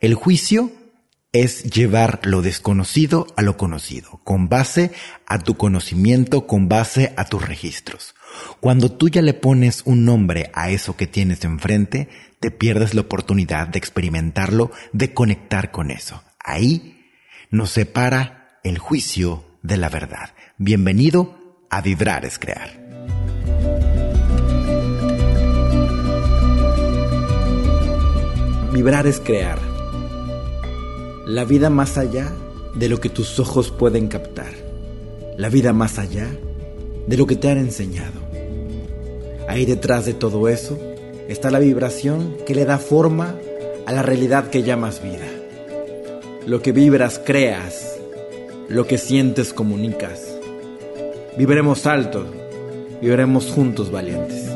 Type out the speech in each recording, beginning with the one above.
El juicio es llevar lo desconocido a lo conocido, con base a tu conocimiento, con base a tus registros. Cuando tú ya le pones un nombre a eso que tienes enfrente, te pierdes la oportunidad de experimentarlo, de conectar con eso. Ahí nos separa el juicio de la verdad. Bienvenido a Vibrar es Crear. Vibrar es crear. La vida más allá de lo que tus ojos pueden captar. La vida más allá de lo que te han enseñado. Ahí detrás de todo eso está la vibración que le da forma a la realidad que llamas vida. Lo que vibras creas, lo que sientes comunicas. Viviremos alto, viviremos juntos valientes.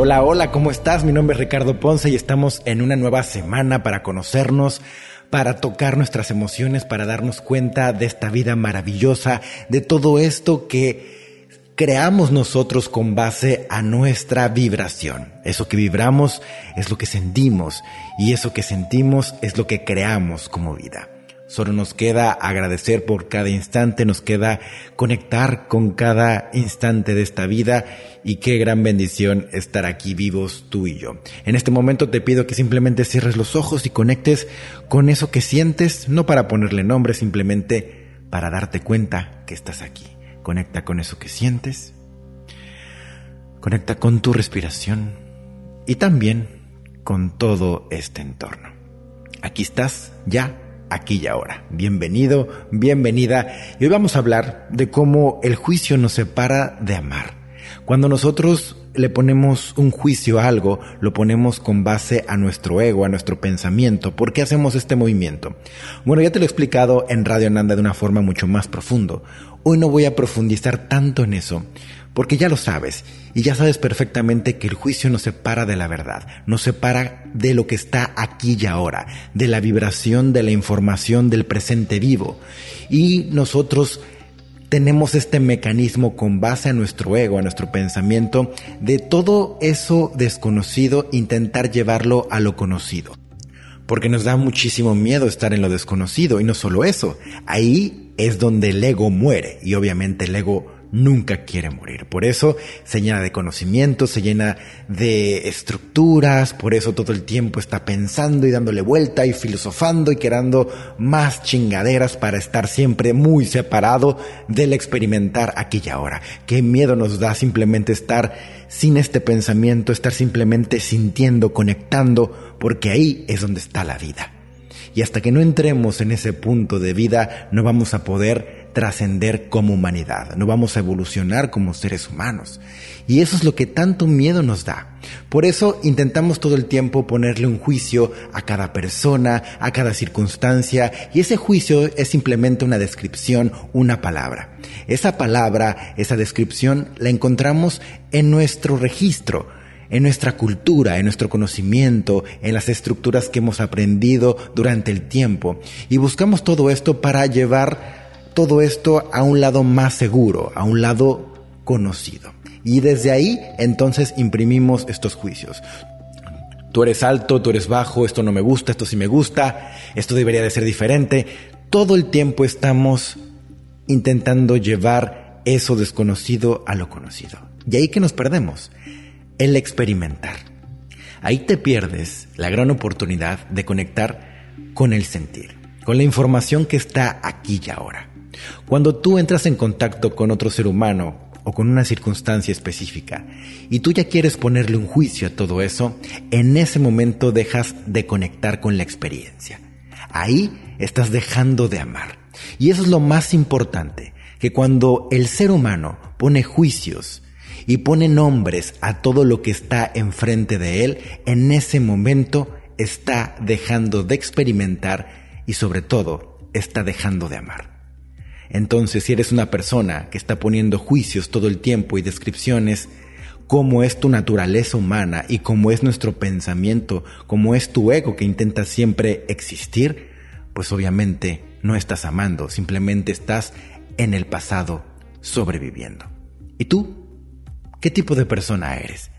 Hola, hola, ¿cómo estás? Mi nombre es Ricardo Ponce y estamos en una nueva semana para conocernos, para tocar nuestras emociones, para darnos cuenta de esta vida maravillosa, de todo esto que creamos nosotros con base a nuestra vibración. Eso que vibramos es lo que sentimos y eso que sentimos es lo que creamos como vida. Solo nos queda agradecer por cada instante, nos queda conectar con cada instante de esta vida y qué gran bendición estar aquí vivos tú y yo. En este momento te pido que simplemente cierres los ojos y conectes con eso que sientes, no para ponerle nombre, simplemente para darte cuenta que estás aquí. Conecta con eso que sientes, conecta con tu respiración y también con todo este entorno. Aquí estás ya aquí y ahora. Bienvenido, bienvenida. Y hoy vamos a hablar de cómo el juicio nos separa de amar. Cuando nosotros le ponemos un juicio a algo, lo ponemos con base a nuestro ego, a nuestro pensamiento. ¿Por qué hacemos este movimiento? Bueno, ya te lo he explicado en Radio Nanda de una forma mucho más profundo. Hoy no voy a profundizar tanto en eso, porque ya lo sabes y ya sabes perfectamente que el juicio nos separa de la verdad, nos separa de lo que está aquí y ahora, de la vibración, de la información, del presente vivo. Y nosotros tenemos este mecanismo con base a nuestro ego, a nuestro pensamiento, de todo eso desconocido intentar llevarlo a lo conocido. Porque nos da muchísimo miedo estar en lo desconocido y no solo eso, ahí es donde el ego muere y obviamente el ego nunca quiere morir. Por eso se llena de conocimientos, se llena de estructuras, por eso todo el tiempo está pensando y dándole vuelta y filosofando y creando más chingaderas para estar siempre muy separado del experimentar aquí y ahora. Qué miedo nos da simplemente estar sin este pensamiento, estar simplemente sintiendo, conectando, porque ahí es donde está la vida. Y hasta que no entremos en ese punto de vida, no vamos a poder trascender como humanidad, no vamos a evolucionar como seres humanos. Y eso es lo que tanto miedo nos da. Por eso intentamos todo el tiempo ponerle un juicio a cada persona, a cada circunstancia, y ese juicio es simplemente una descripción, una palabra. Esa palabra, esa descripción, la encontramos en nuestro registro, en nuestra cultura, en nuestro conocimiento, en las estructuras que hemos aprendido durante el tiempo. Y buscamos todo esto para llevar todo esto a un lado más seguro, a un lado conocido. Y desde ahí entonces imprimimos estos juicios. Tú eres alto, tú eres bajo, esto no me gusta, esto sí me gusta, esto debería de ser diferente. Todo el tiempo estamos intentando llevar eso desconocido a lo conocido. Y ahí que nos perdemos, el experimentar. Ahí te pierdes la gran oportunidad de conectar con el sentir, con la información que está aquí y ahora. Cuando tú entras en contacto con otro ser humano o con una circunstancia específica y tú ya quieres ponerle un juicio a todo eso, en ese momento dejas de conectar con la experiencia. Ahí estás dejando de amar. Y eso es lo más importante, que cuando el ser humano pone juicios y pone nombres a todo lo que está enfrente de él, en ese momento está dejando de experimentar y sobre todo está dejando de amar. Entonces, si eres una persona que está poniendo juicios todo el tiempo y descripciones, cómo es tu naturaleza humana y cómo es nuestro pensamiento, cómo es tu ego que intenta siempre existir, pues obviamente no estás amando, simplemente estás en el pasado sobreviviendo. ¿Y tú? ¿Qué tipo de persona eres?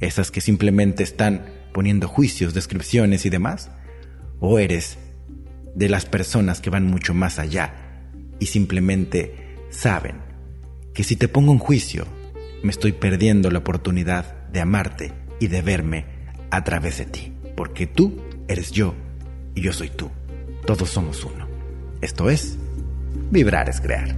¿Esas que simplemente están poniendo juicios, descripciones y demás? ¿O eres de las personas que van mucho más allá y simplemente saben que si te pongo un juicio, me estoy perdiendo la oportunidad de amarte y de verme a través de ti? Porque tú eres yo y yo soy tú. Todos somos uno. Esto es, vibrar es crear.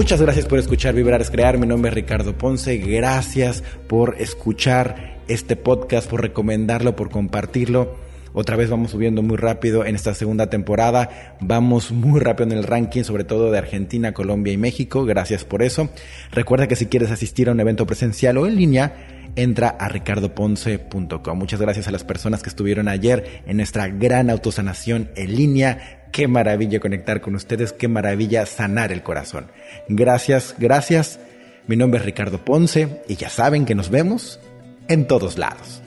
Muchas gracias por escuchar Vibrar es Crear. Mi nombre es Ricardo Ponce. Gracias por escuchar este podcast, por recomendarlo, por compartirlo. Otra vez vamos subiendo muy rápido en esta segunda temporada. Vamos muy rápido en el ranking, sobre todo de Argentina, Colombia y México. Gracias por eso. Recuerda que si quieres asistir a un evento presencial o en línea, entra a ricardoponce.com. Muchas gracias a las personas que estuvieron ayer en nuestra gran autosanación en línea. Qué maravilla conectar con ustedes, qué maravilla sanar el corazón. Gracias, gracias. Mi nombre es Ricardo Ponce y ya saben que nos vemos en todos lados.